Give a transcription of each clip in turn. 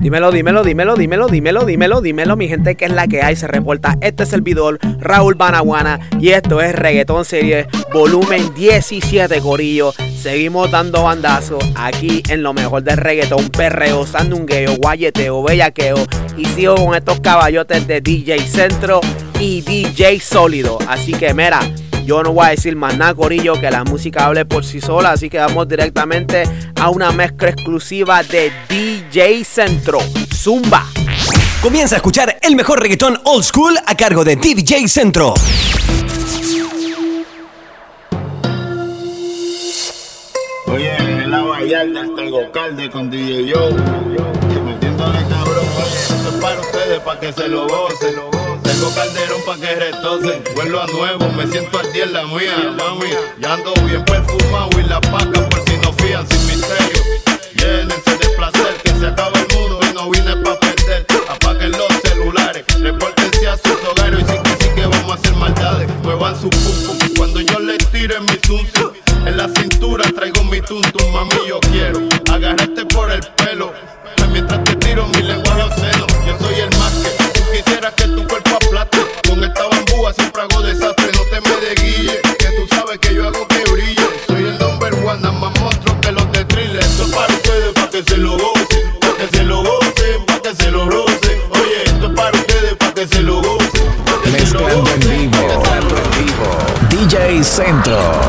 Dímelo, dímelo, dímelo, dímelo, dímelo, dímelo, dímelo, mi gente, que es la que hay, se reporta. Este servidor Raúl Banaguana y esto es Reggaeton Series volumen 17, Corillo. Seguimos dando bandazos aquí en lo mejor del reggaetón, perreo, sandungueo, guayeteo, bellaqueo. Y sigo con estos caballotes de DJ Centro y DJ Sólido. Así que, mira, yo no voy a decir más nada, Corillo, que la música hable por sí sola. Así que vamos directamente a una mezcla exclusiva de DJ Centro. Zumba. Comienza a escuchar el mejor reggaetón old school a cargo de DJ Centro. Oye, en la Vallarta tengo calde con DJ Joe. Metiéndole cabrón, oye, esto es para ustedes, para que se lo gocen. Tengo calderón pa' que retocen. Vuelvo a nuevo, me siento al día en la mía, mami. Ya ando bien perfumado y la paca por si no fían sin misterio. Llénense de placer, que se acaba el mundo y no vine pa' perder. Apaguen los celulares, repórtense a sus hogares y sí que sí que vamos a hacer maldades. Muevan su pum cuando yo les tire mi tuntum. En la cintura traigo mi tuntum, mami, yo quiero agarrarte por el pelo. Mientras te tiro mi lengua a los senos, yo soy el más que tú quisieras que tu que se lo gocen, para que se lo gocen, para que se lo rocen. Oye, esto es para ustedes, para que se lo gocen. pa' Mezclando en gocen, vivo. pa' DJ Centro.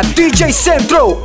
DJ Centro.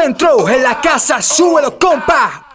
Centro en la casa, súbelo, compa.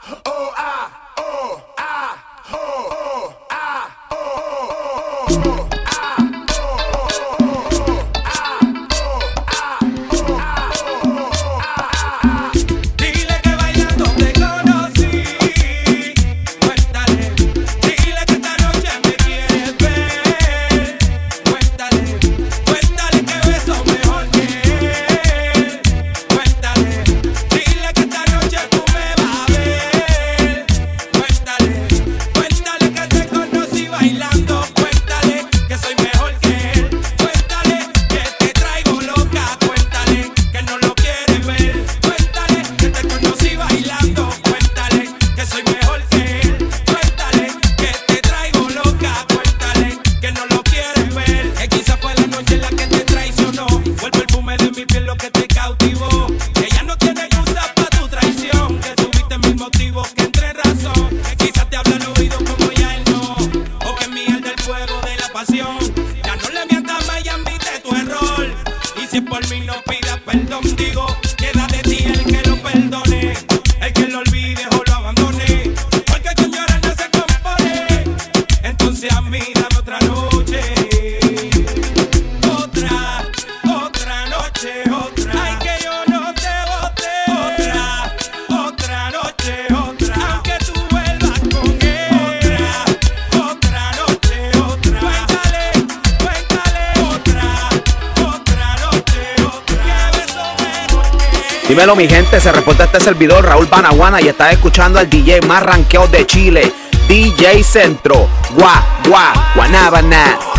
Dímelo mi gente, se reporta este servidor Raúl Panaguana y estás escuchando al DJ más ranqueo de Chile, DJ Centro, Gua Gua Guanabana.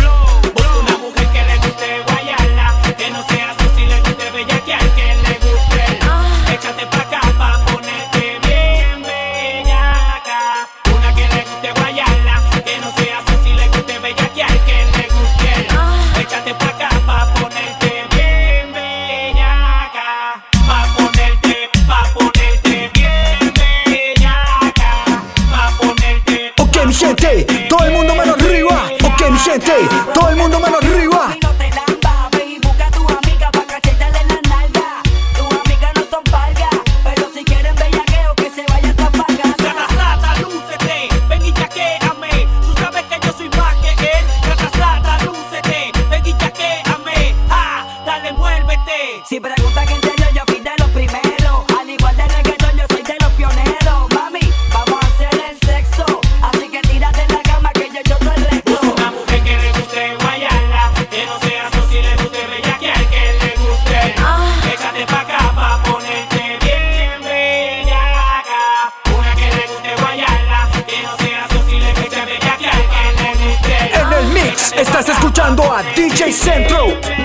Centro.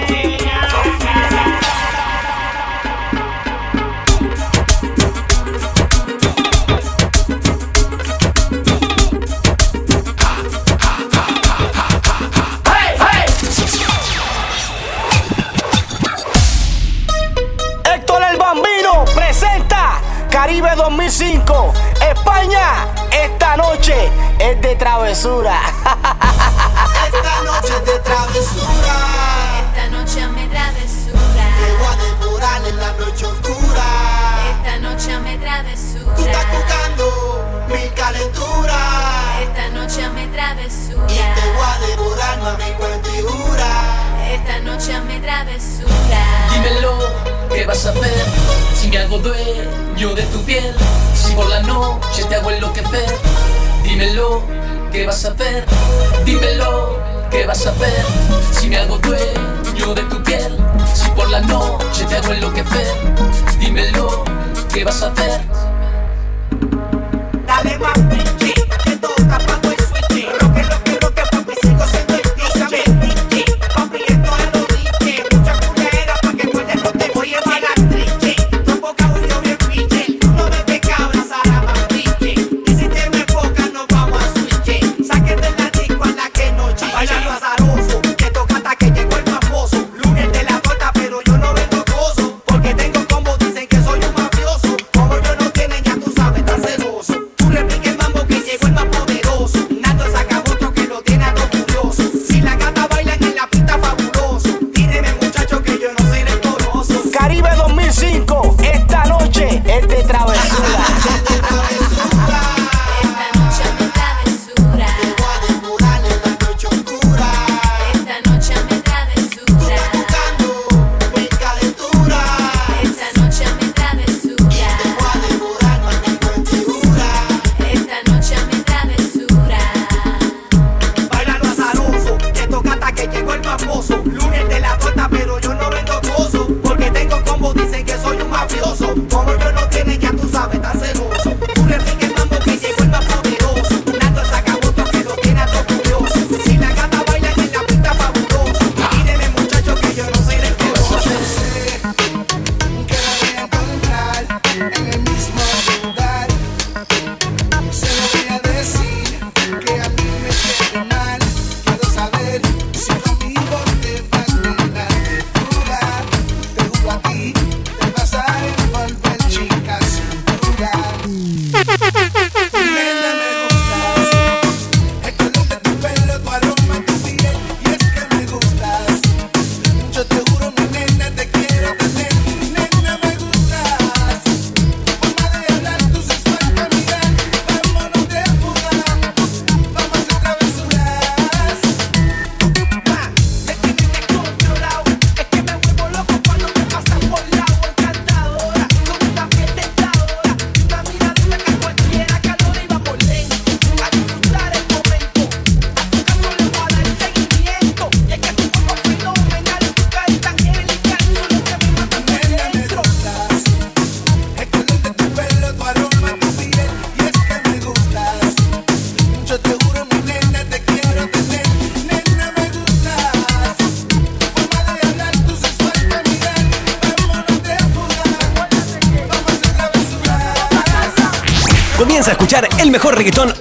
Caribe 2005, España, esta noche es de travesura. de travesura. Esta noche me travesura. Te voy a devorar en la noche oscura. Esta noche me travesura. Tú estás buscando mi calentura. Esta noche me travesura. Y te voy a devorar, mami, cuentidura. Esta noche me travesura. Dímelo, ¿qué vas a hacer? Si me hago dueño de tu piel. Si por la noche te hago enloquecer. Dímelo, ¿qué vas a hacer? Dímelo ¿Qué vas a hacer si me hago dueño de tu piel? Si por la noche te hago enloquecer, dímelo, ¿qué vas a hacer? Dale más, que toca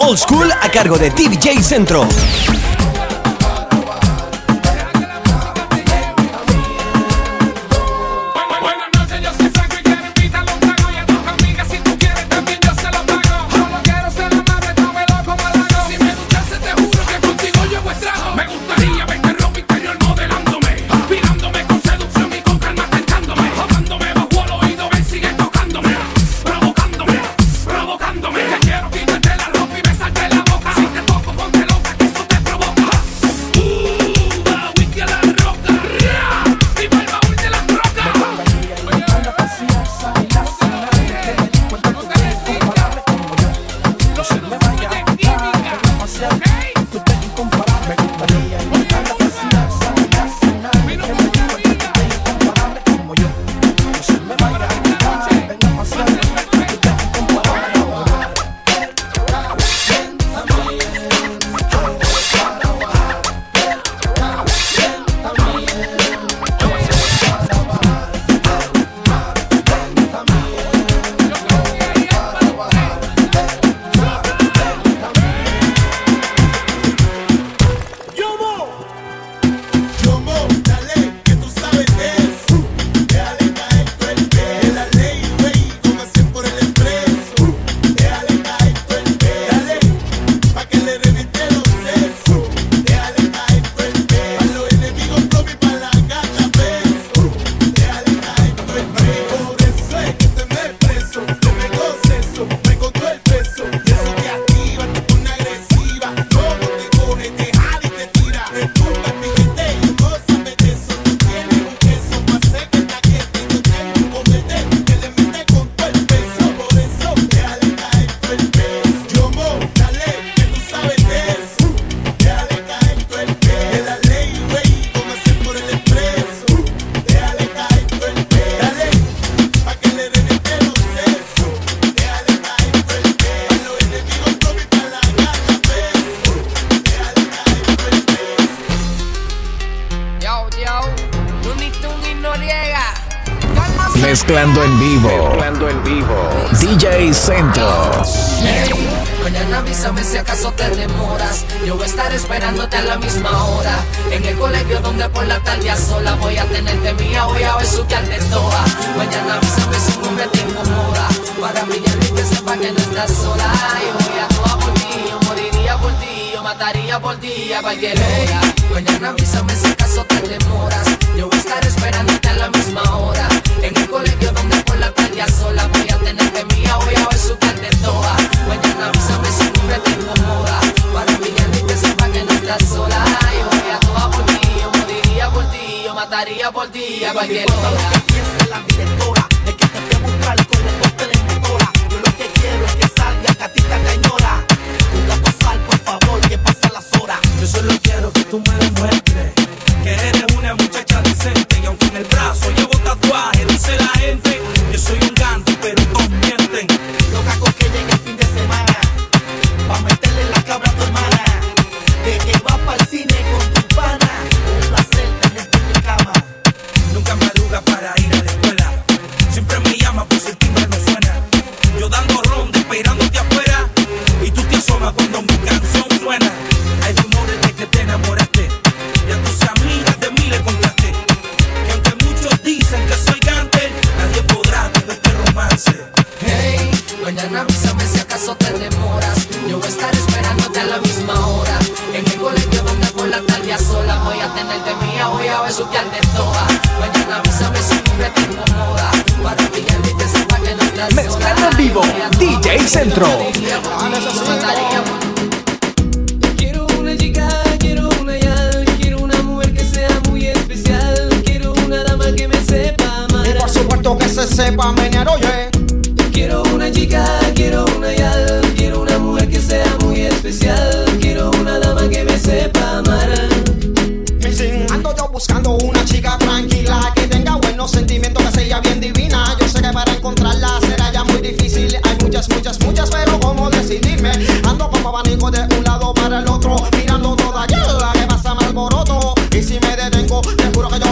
old school a cargo de DJ Centro.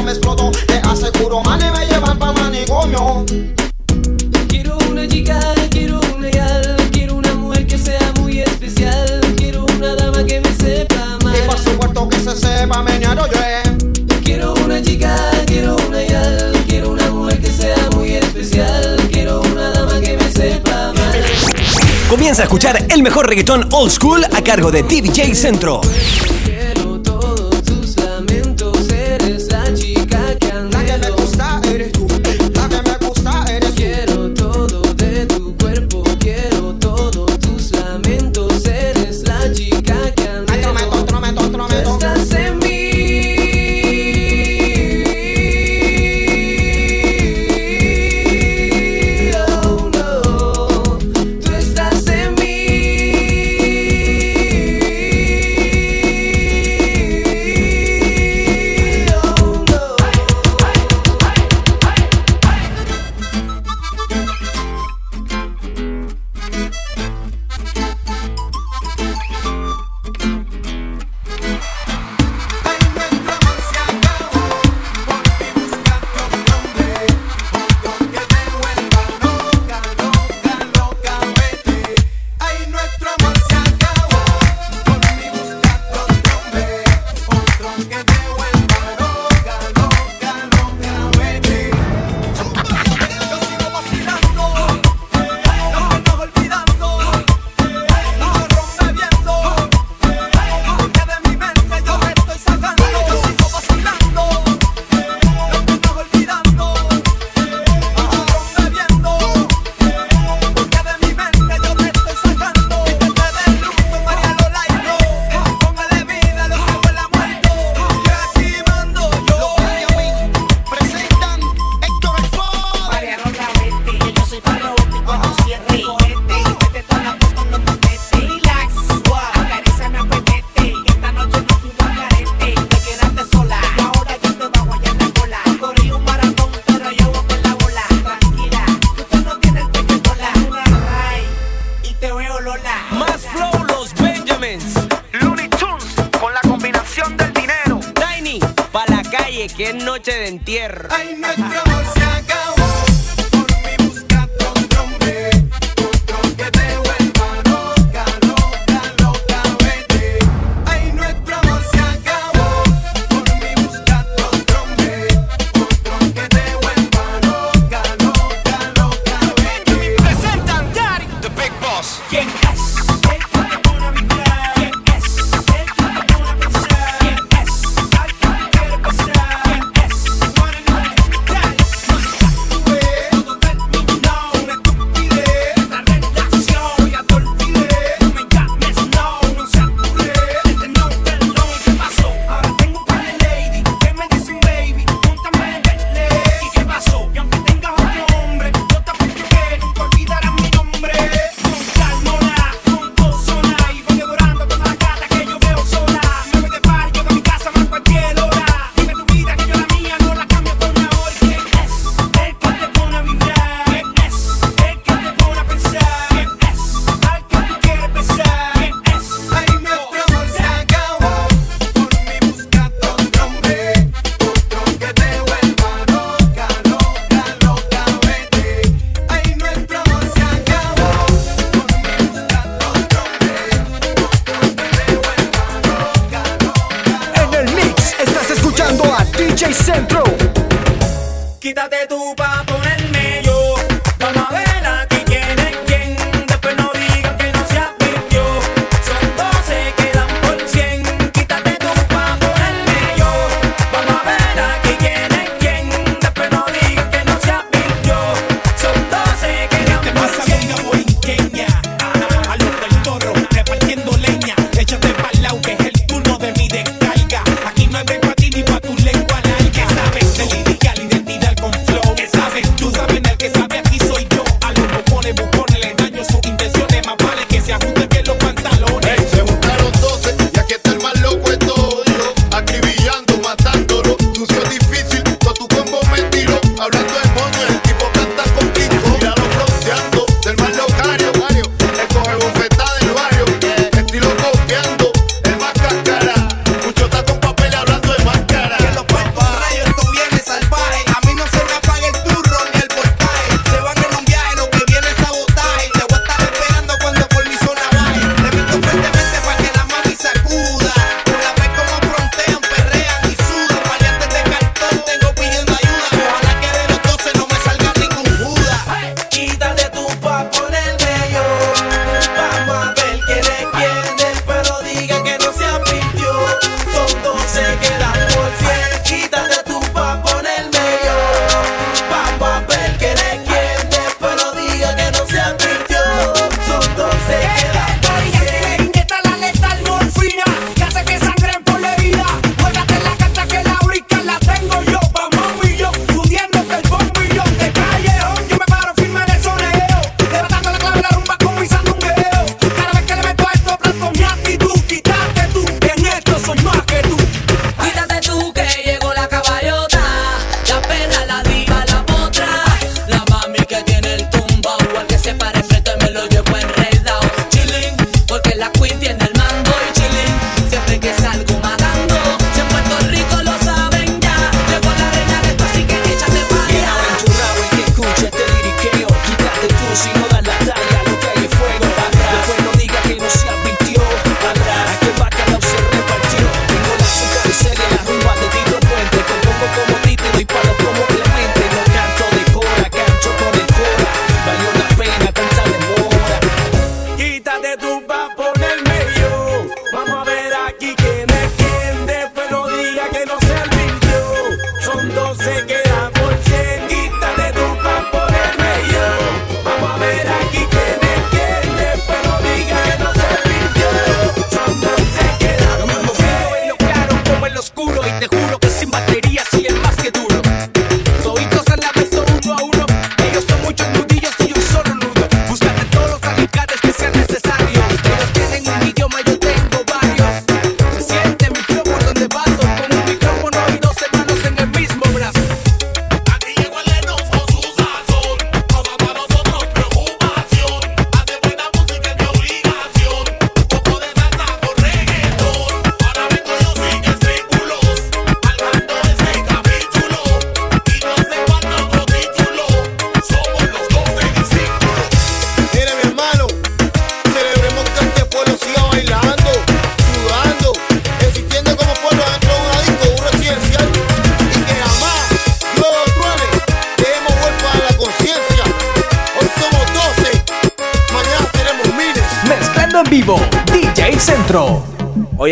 me explotó. Te aseguro, mane, me llevan pa' manicomio. Quiero una chica, quiero un legal. Quiero una mujer que sea muy especial. Quiero una dama que me sepa amar. Y por supuesto que se sepa menear o Quiero una chica, quiero un legal. Quiero una mujer que sea muy especial. Quiero una dama que me sepa amar. Comienza a escuchar el mejor reggaetón old school a cargo de TVJ Centro.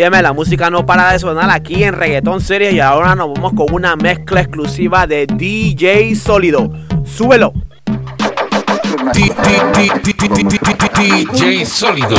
Óyeme, la música no para de sonar aquí en Reggaetón Series y ahora nos vamos con una mezcla exclusiva de DJ Sólido. Súbelo. DJ Sólido.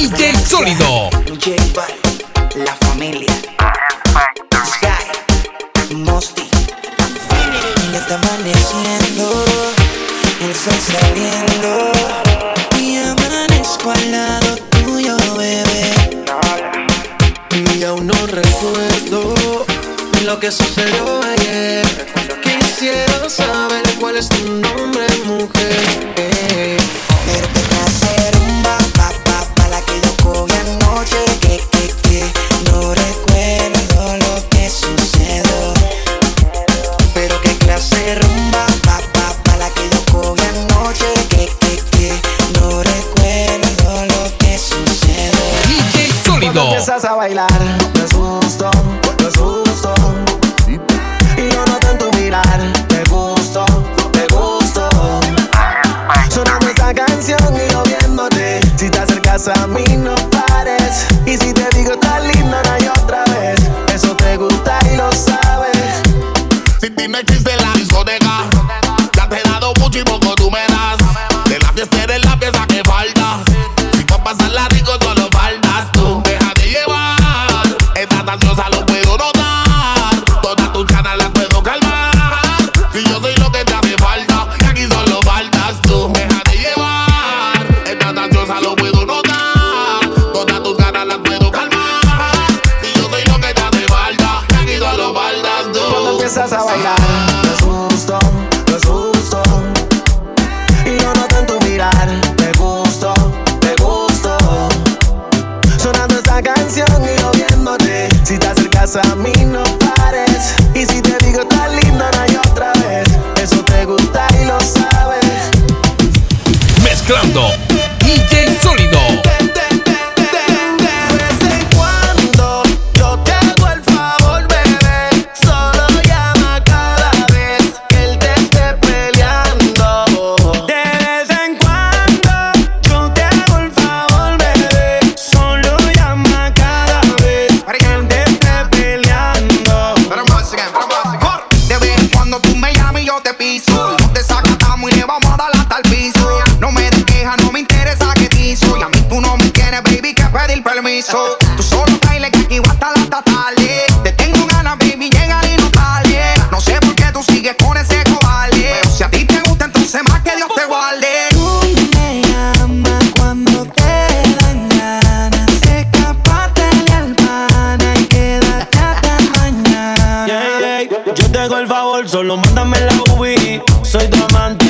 DJ Sólido. DJ Val, la familia. te el favor, solo mándame la UBI. Soy tu amante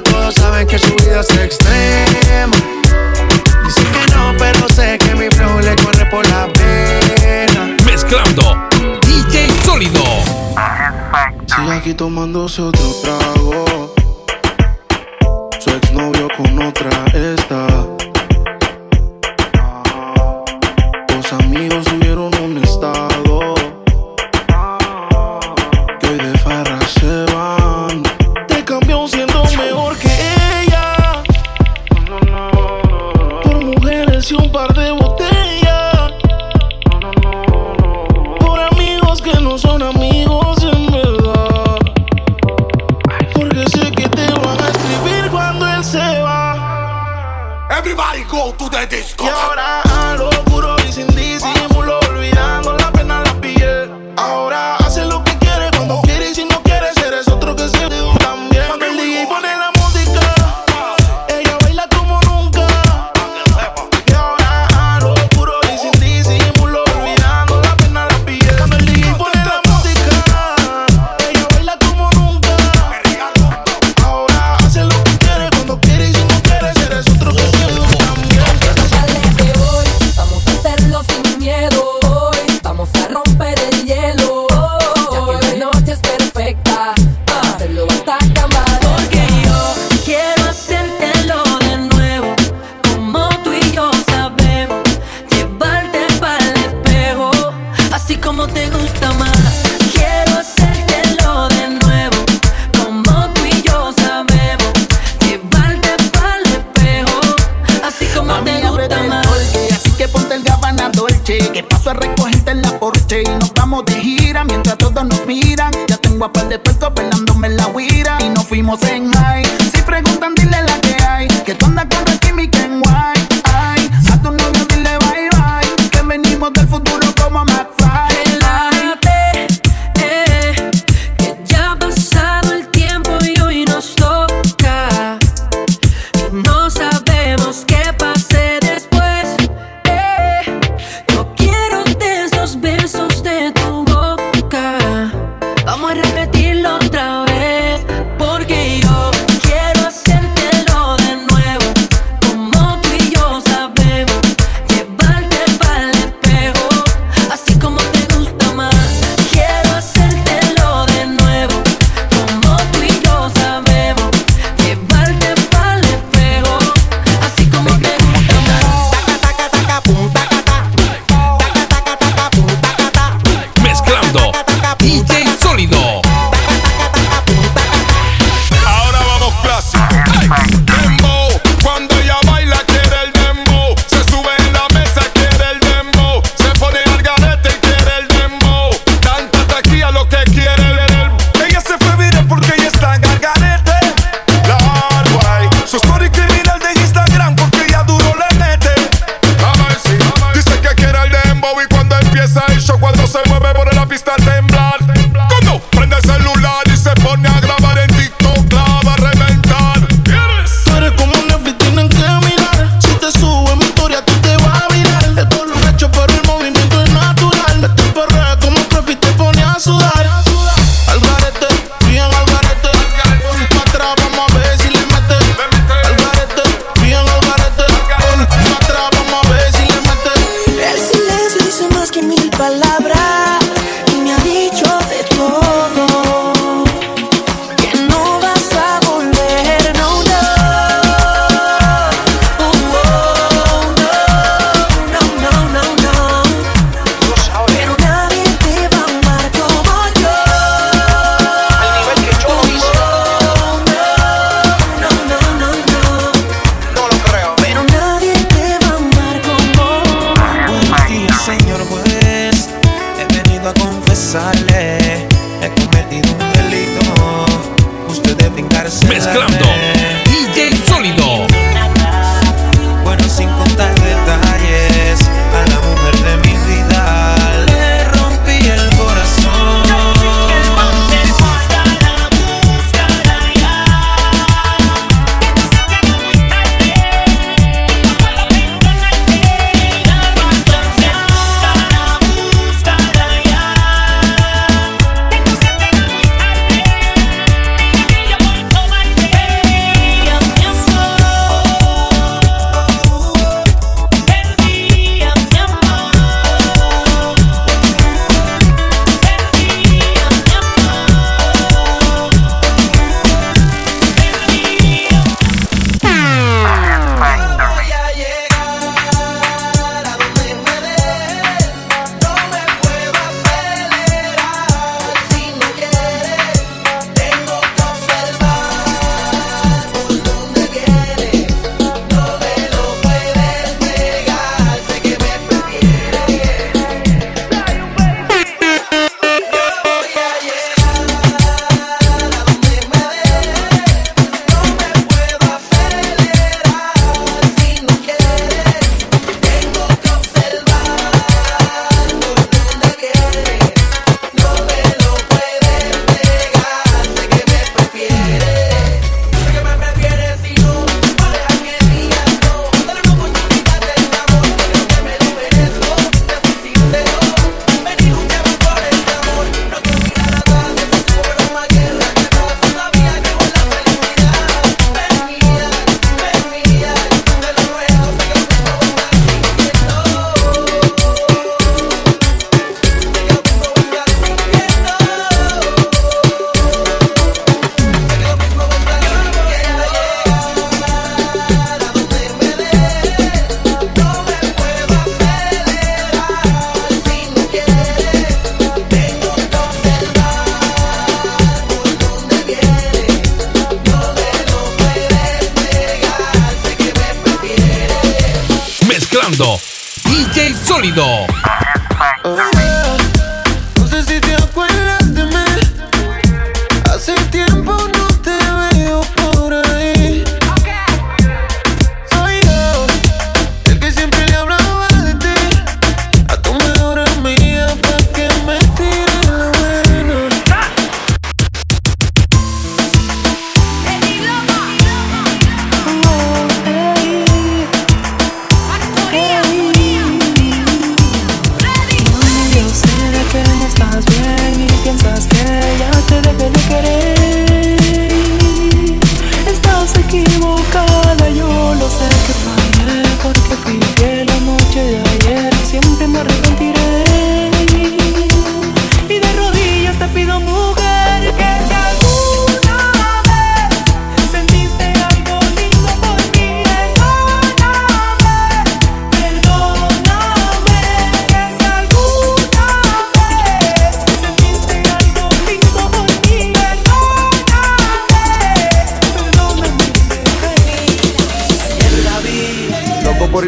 todos saben que su vida es extrema. Dicen que no, pero sé que mi flow le corre por la pena. Mezclando DJ Sólido. Sigue aquí tomándose otro trago. Su exnovio con otra esta.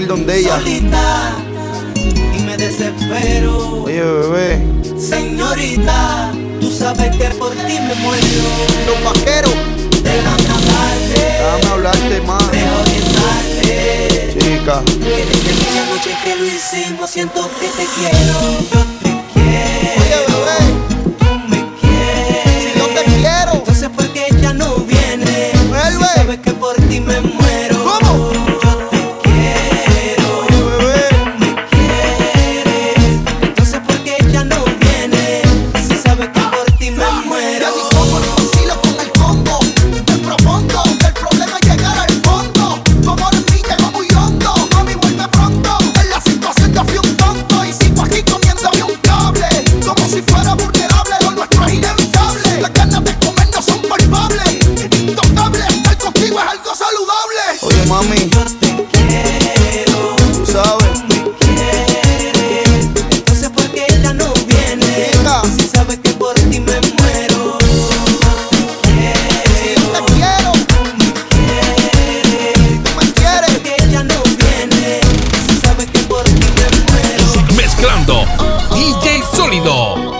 donde ella. Solita, y me desespero. Oye, bebé. Señorita, tú sabes que por ti me muero. Los vaqueros. Déjame hablarte. Déjame hablarte más. Chica. Noche que lo hicimos, siento que te quiero. Sólido.